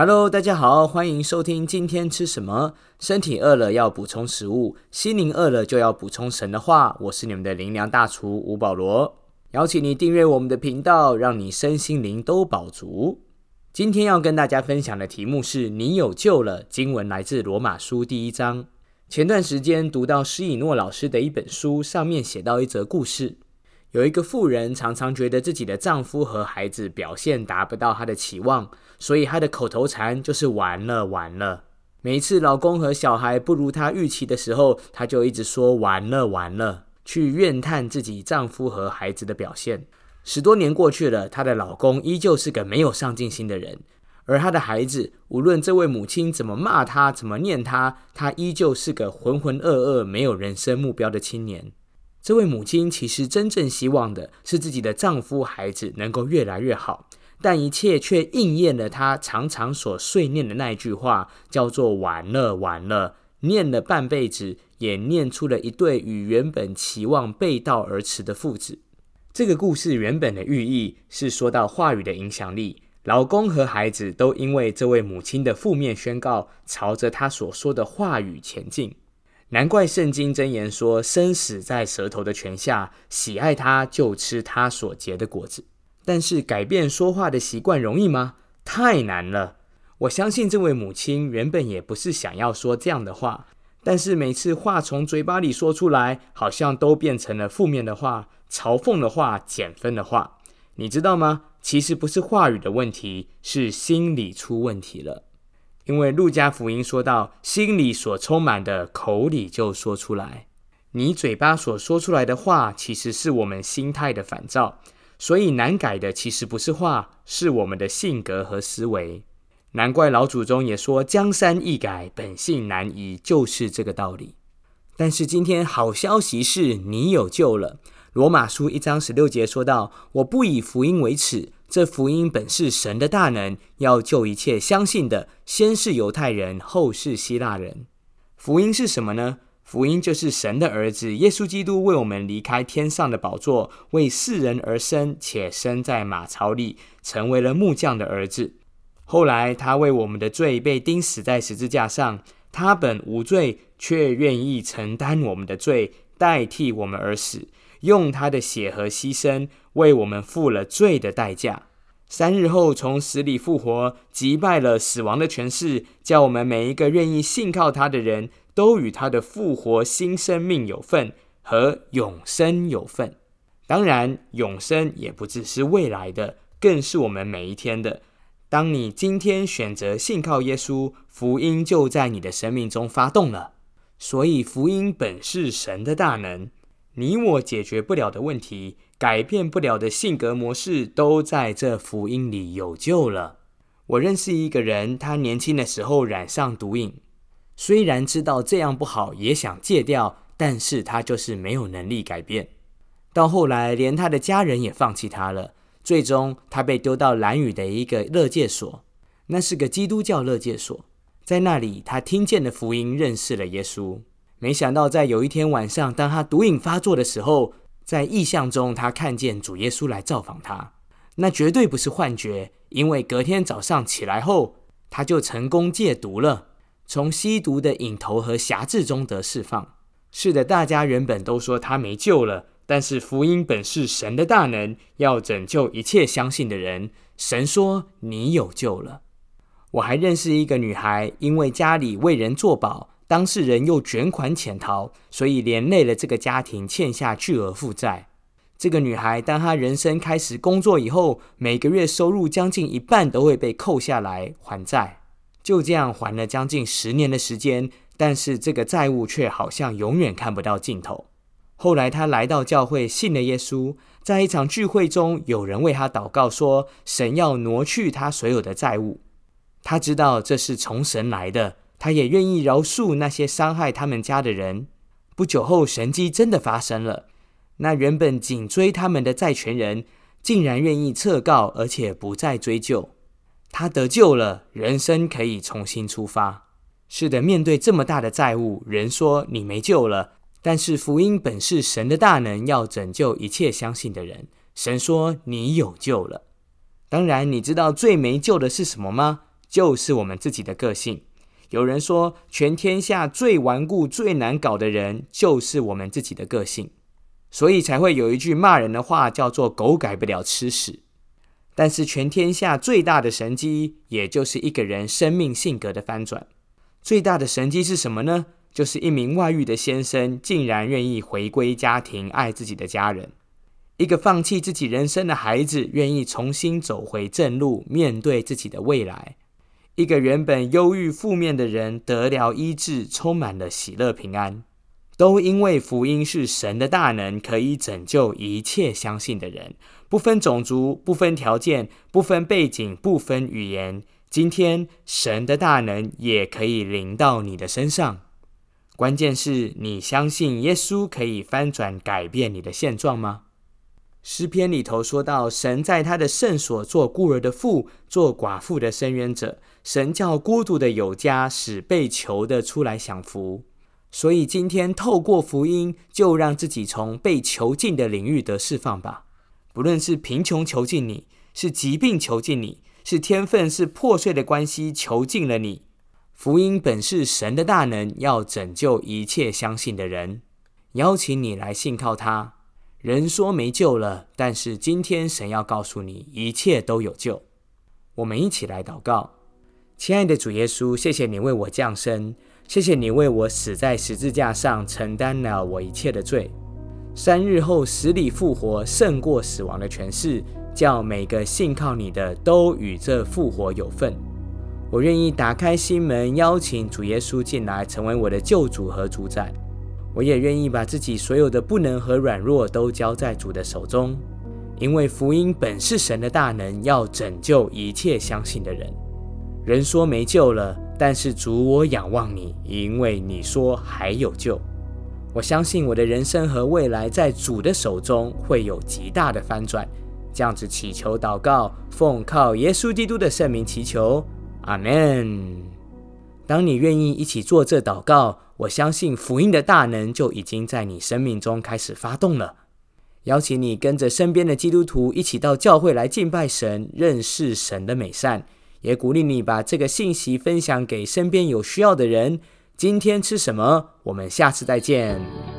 Hello，大家好，欢迎收听今天吃什么。身体饿了要补充食物，心灵饿了就要补充神的话。我是你们的灵粮大厨吴保罗，邀请你订阅我们的频道，让你身心灵都饱足。今天要跟大家分享的题目是你有救了。经文来自罗马书第一章。前段时间读到施以诺老师的一本书，上面写到一则故事。有一个妇人常常觉得自己的丈夫和孩子表现达不到她的期望，所以她的口头禅就是“完了，完了”。每一次老公和小孩不如她预期的时候，她就一直说“完了，完了”，去怨叹自己丈夫和孩子的表现。十多年过去了，她的老公依旧是个没有上进心的人，而她的孩子，无论这位母亲怎么骂他，怎么念他，他依旧是个浑浑噩噩、没有人生目标的青年。这位母亲其实真正希望的是自己的丈夫、孩子能够越来越好，但一切却应验了她常常所碎念的那句话，叫做“完了，完了”。念了半辈子，也念出了一对与原本期望背道而驰的父子。这个故事原本的寓意是说到话语的影响力，老公和孩子都因为这位母亲的负面宣告，朝着她所说的话语前进。难怪圣经箴言说：“生死在舌头的泉下，喜爱它就吃它所结的果子。”但是改变说话的习惯容易吗？太难了。我相信这位母亲原本也不是想要说这样的话，但是每次话从嘴巴里说出来，好像都变成了负面的话、嘲讽的话、减分的话。你知道吗？其实不是话语的问题，是心理出问题了。因为路加福音说到，心里所充满的，口里就说出来。你嘴巴所说出来的话，其实是我们心态的反照。所以难改的，其实不是话，是我们的性格和思维。难怪老祖宗也说，江山易改，本性难移，就是这个道理。但是今天好消息是你有救了。罗马书一章十六节说到：“我不以福音为耻，这福音本是神的大能，要救一切相信的，先是犹太人，后是希腊人。”福音是什么呢？福音就是神的儿子耶稣基督为我们离开天上的宝座，为世人而生，且生在马槽里，成为了木匠的儿子。后来他为我们的罪被钉死在十字架上，他本无罪，却愿意承担我们的罪，代替我们而死。用他的血和牺牲为我们付了罪的代价。三日后从死里复活，击败了死亡的权势，叫我们每一个愿意信靠他的人都与他的复活新生命有份和永生有份。当然，永生也不只是未来的，更是我们每一天的。当你今天选择信靠耶稣，福音就在你的生命中发动了。所以，福音本是神的大能。你我解决不了的问题，改变不了的性格模式，都在这福音里有救了。我认识一个人，他年轻的时候染上毒瘾，虽然知道这样不好，也想戒掉，但是他就是没有能力改变。到后来，连他的家人也放弃他了。最终，他被丢到蓝屿的一个乐戒所，那是个基督教乐戒所。在那里，他听见了福音，认识了耶稣。没想到，在有一天晚上，当他毒瘾发作的时候，在异象中，他看见主耶稣来造访他。那绝对不是幻觉，因为隔天早上起来后，他就成功戒毒了，从吸毒的瘾头和辖制中得释放。是的，大家原本都说他没救了，但是福音本是神的大能，要拯救一切相信的人。神说：“你有救了。”我还认识一个女孩，因为家里为人作保。当事人又卷款潜逃，所以连累了这个家庭，欠下巨额负债。这个女孩，当她人生开始工作以后，每个月收入将近一半都会被扣下来还债。就这样还了将近十年的时间，但是这个债务却好像永远看不到尽头。后来她来到教会，信了耶稣，在一场聚会中，有人为她祷告说：“神要挪去她所有的债务。”她知道这是从神来的。他也愿意饶恕那些伤害他们家的人。不久后，神迹真的发生了。那原本紧追他们的债权人，竟然愿意撤告，而且不再追究。他得救了，人生可以重新出发。是的，面对这么大的债务，人说你没救了。但是福音本是神的大能，要拯救一切相信的人。神说你有救了。当然，你知道最没救的是什么吗？就是我们自己的个性。有人说，全天下最顽固、最难搞的人，就是我们自己的个性，所以才会有一句骂人的话，叫做“狗改不了吃屎”。但是，全天下最大的神机，也就是一个人生命性格的翻转。最大的神机是什么呢？就是一名外遇的先生，竟然愿意回归家庭，爱自己的家人；一个放弃自己人生的孩子，愿意重新走回正路，面对自己的未来。一个原本忧郁负面的人得了医治，充满了喜乐平安，都因为福音是神的大能，可以拯救一切相信的人，不分种族，不分条件，不分背景，不分语言。今天神的大能也可以临到你的身上，关键是你相信耶稣可以翻转改变你的现状吗？诗篇里头说到，神在他的圣所做孤儿的父，做寡妇的伸冤者。神叫孤独的有家，使被囚的出来享福。所以今天透过福音，就让自己从被囚禁的领域得释放吧。不论是贫穷囚禁你，是疾病囚禁你，是天分是破碎的关系囚禁了你。福音本是神的大能，要拯救一切相信的人。邀请你来信靠他。人说没救了，但是今天神要告诉你，一切都有救。我们一起来祷告。亲爱的主耶稣，谢谢你为我降生，谢谢你为我死在十字架上，承担了我一切的罪。三日后死里复活，胜过死亡的权势，叫每个信靠你的都与这复活有份。我愿意打开心门，邀请主耶稣进来，成为我的救主和主宰。我也愿意把自己所有的不能和软弱都交在主的手中，因为福音本是神的大能，要拯救一切相信的人。人说没救了，但是主，我仰望你，因为你说还有救。我相信我的人生和未来在主的手中会有极大的翻转。这样子祈求祷告，奉靠耶稣基督的圣名祈求，阿门。当你愿意一起做这祷告，我相信福音的大能就已经在你生命中开始发动了。邀请你跟着身边的基督徒一起到教会来敬拜神，认识神的美善。也鼓励你把这个信息分享给身边有需要的人。今天吃什么？我们下次再见。